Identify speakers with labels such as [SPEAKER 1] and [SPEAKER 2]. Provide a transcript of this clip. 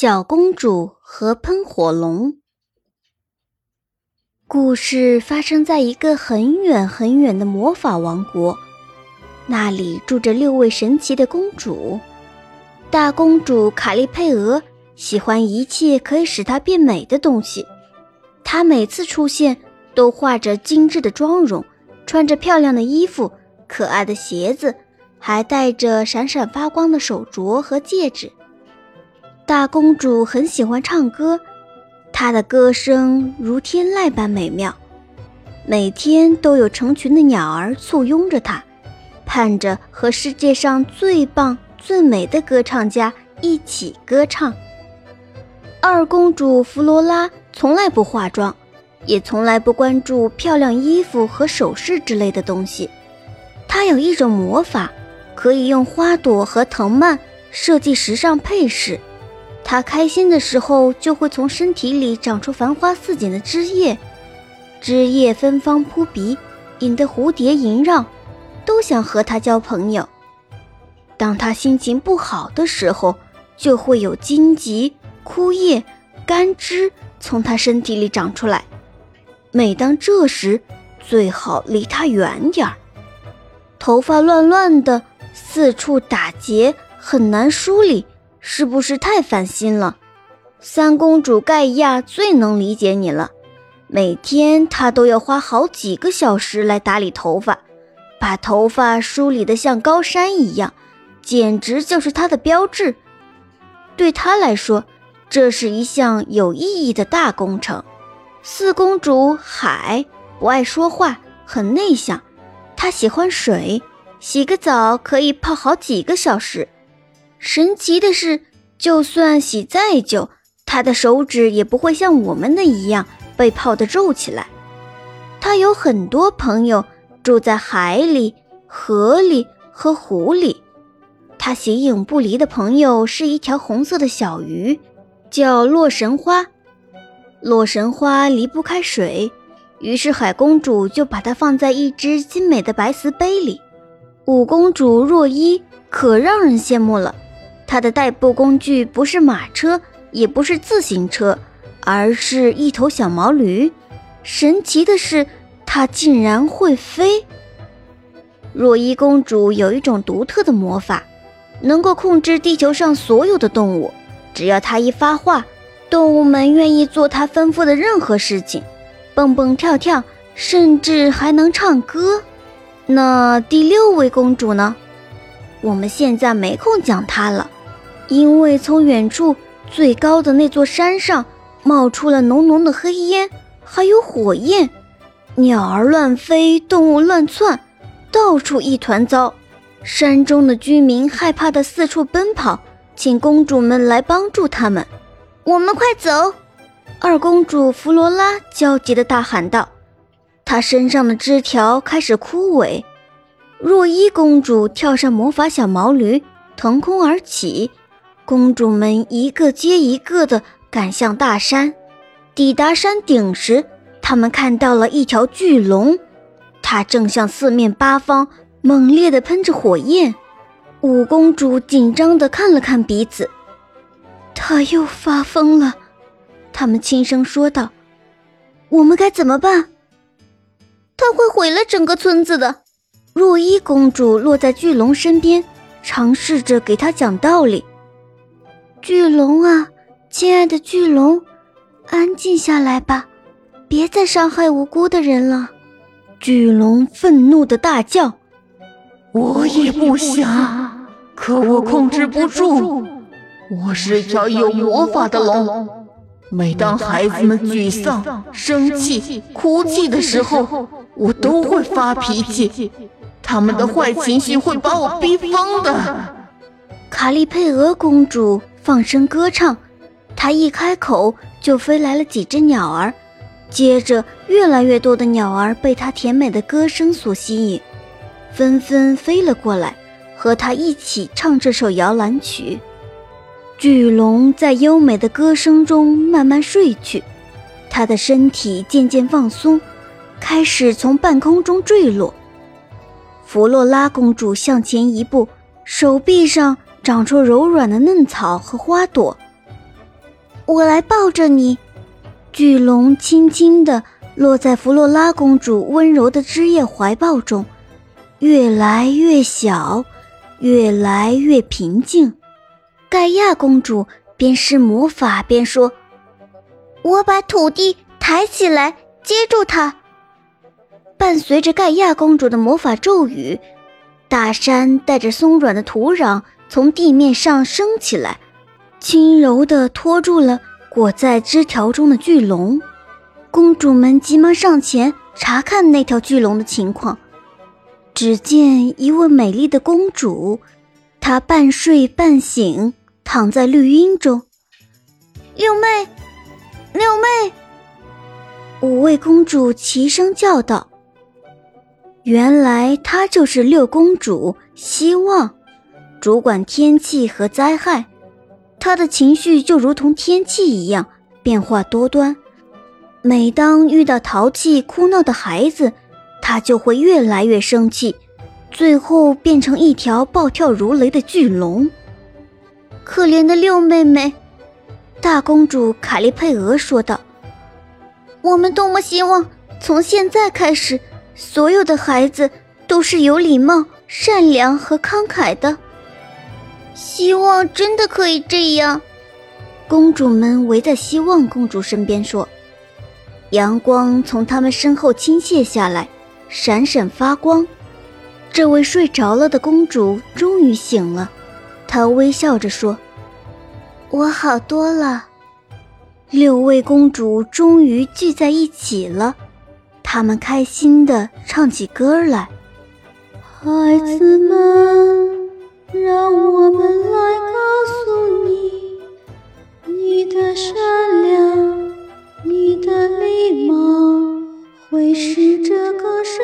[SPEAKER 1] 小公主和喷火龙。故事发生在一个很远很远的魔法王国，那里住着六位神奇的公主。大公主卡利佩俄喜欢一切可以使她变美的东西，她每次出现都画着精致的妆容，穿着漂亮的衣服、可爱的鞋子，还戴着闪闪发光的手镯和戒指。大公主很喜欢唱歌，她的歌声如天籁般美妙，每天都有成群的鸟儿簇拥着她，盼着和世界上最棒、最美的歌唱家一起歌唱。二公主弗罗拉从来不化妆，也从来不关注漂亮衣服和首饰之类的东西。她有一种魔法，可以用花朵和藤蔓设计时尚配饰。他开心的时候，就会从身体里长出繁花似锦的枝叶，枝叶芬芳扑鼻，引得蝴蝶萦绕，都想和他交朋友。当他心情不好的时候，就会有荆棘、枯叶、干枝从他身体里长出来。每当这时，最好离他远点儿。头发乱乱的，四处打结，很难梳理。是不是太烦心了？三公主盖亚最能理解你了。每天她都要花好几个小时来打理头发，把头发梳理得像高山一样，简直就是她的标志。对她来说，这是一项有意义的大工程。四公主海不爱说话，很内向，她喜欢水，洗个澡可以泡好几个小时。神奇的是，就算洗再久，他的手指也不会像我们的一样被泡得皱起来。他有很多朋友住在海里、河里和湖里。他形影不离的朋友是一条红色的小鱼，叫洛神花。洛神花离不开水，于是海公主就把它放在一只精美的白瓷杯里。五公主若依可让人羡慕了。它的代步工具不是马车，也不是自行车，而是一头小毛驴。神奇的是，它竟然会飞。若依公主有一种独特的魔法，能够控制地球上所有的动物。只要她一发话，动物们愿意做她吩咐的任何事情，蹦蹦跳跳，甚至还能唱歌。那第六位公主呢？我们现在没空讲她了。因为从远处最高的那座山上冒出了浓浓的黑烟，还有火焰，鸟儿乱飞，动物乱窜，到处一团糟。山中的居民害怕的四处奔跑，请公主们来帮助他们。我们快走！二公主弗罗拉焦急地大喊道。她身上的枝条开始枯萎。若依公主跳上魔法小毛驴，腾空而起。公主们一个接一个地赶向大山，抵达山顶时，她们看到了一条巨龙，它正向四面八方猛烈地喷着火焰。五公主紧张地看了看彼此，它又发疯了，她们轻声说道：“我们该怎么办？”它会毁了整个村子的。若依公主落在巨龙身边，尝试着给他讲道理。巨龙啊，亲爱的巨龙，安静下来吧，别再伤害无辜的人了。巨龙愤怒的大叫：“
[SPEAKER 2] 我也不想，可我控制不住。我是一条有魔法的龙，每当孩子们沮丧、生气、哭泣的时候，我都会发脾气，他们的坏情绪会把我逼疯的。”
[SPEAKER 1] 卡利佩俄公主。放声歌唱，它一开口就飞来了几只鸟儿，接着越来越多的鸟儿被它甜美的歌声所吸引，纷纷飞了过来，和它一起唱这首摇篮曲。巨龙在优美的歌声中慢慢睡去，它的身体渐渐放松，开始从半空中坠落。弗洛拉公主向前一步，手臂上。长出柔软的嫩草和花朵，我来抱着你。”巨龙轻轻地落在弗洛拉公主温柔的枝叶怀抱中，越来越小，越来越平静。盖亚公主边施魔法边说：“我把土地抬起来，接住它。”伴随着盖亚公主的魔法咒语，大山带着松软的土壤从地面上升起来，轻柔地托住了裹在枝条中的巨龙。公主们急忙上前查看那条巨龙的情况，只见一位美丽的公主，她半睡半醒。躺在绿荫中，六妹，六妹，五位公主齐声叫道：“原来她就是六公主希望，主管天气和灾害。他的情绪就如同天气一样变化多端。每当遇到淘气哭闹的孩子，他就会越来越生气，最后变成一条暴跳如雷的巨龙。”可怜的六妹妹，大公主卡利佩俄说道：“我们多么希望从现在开始，所有的孩子都是有礼貌、善良和慷慨的。希望真的可以这样。”公主们围在希望公主身边说：“阳光从他们身后倾泻下来，闪闪发光。这位睡着了的公主终于醒了。”她微笑着说：“我好多了。”六位公主终于聚在一起了，她们开心地唱起歌来：“
[SPEAKER 3] 孩子们，让我们来告诉你，你的善良，你的礼貌，会使这个世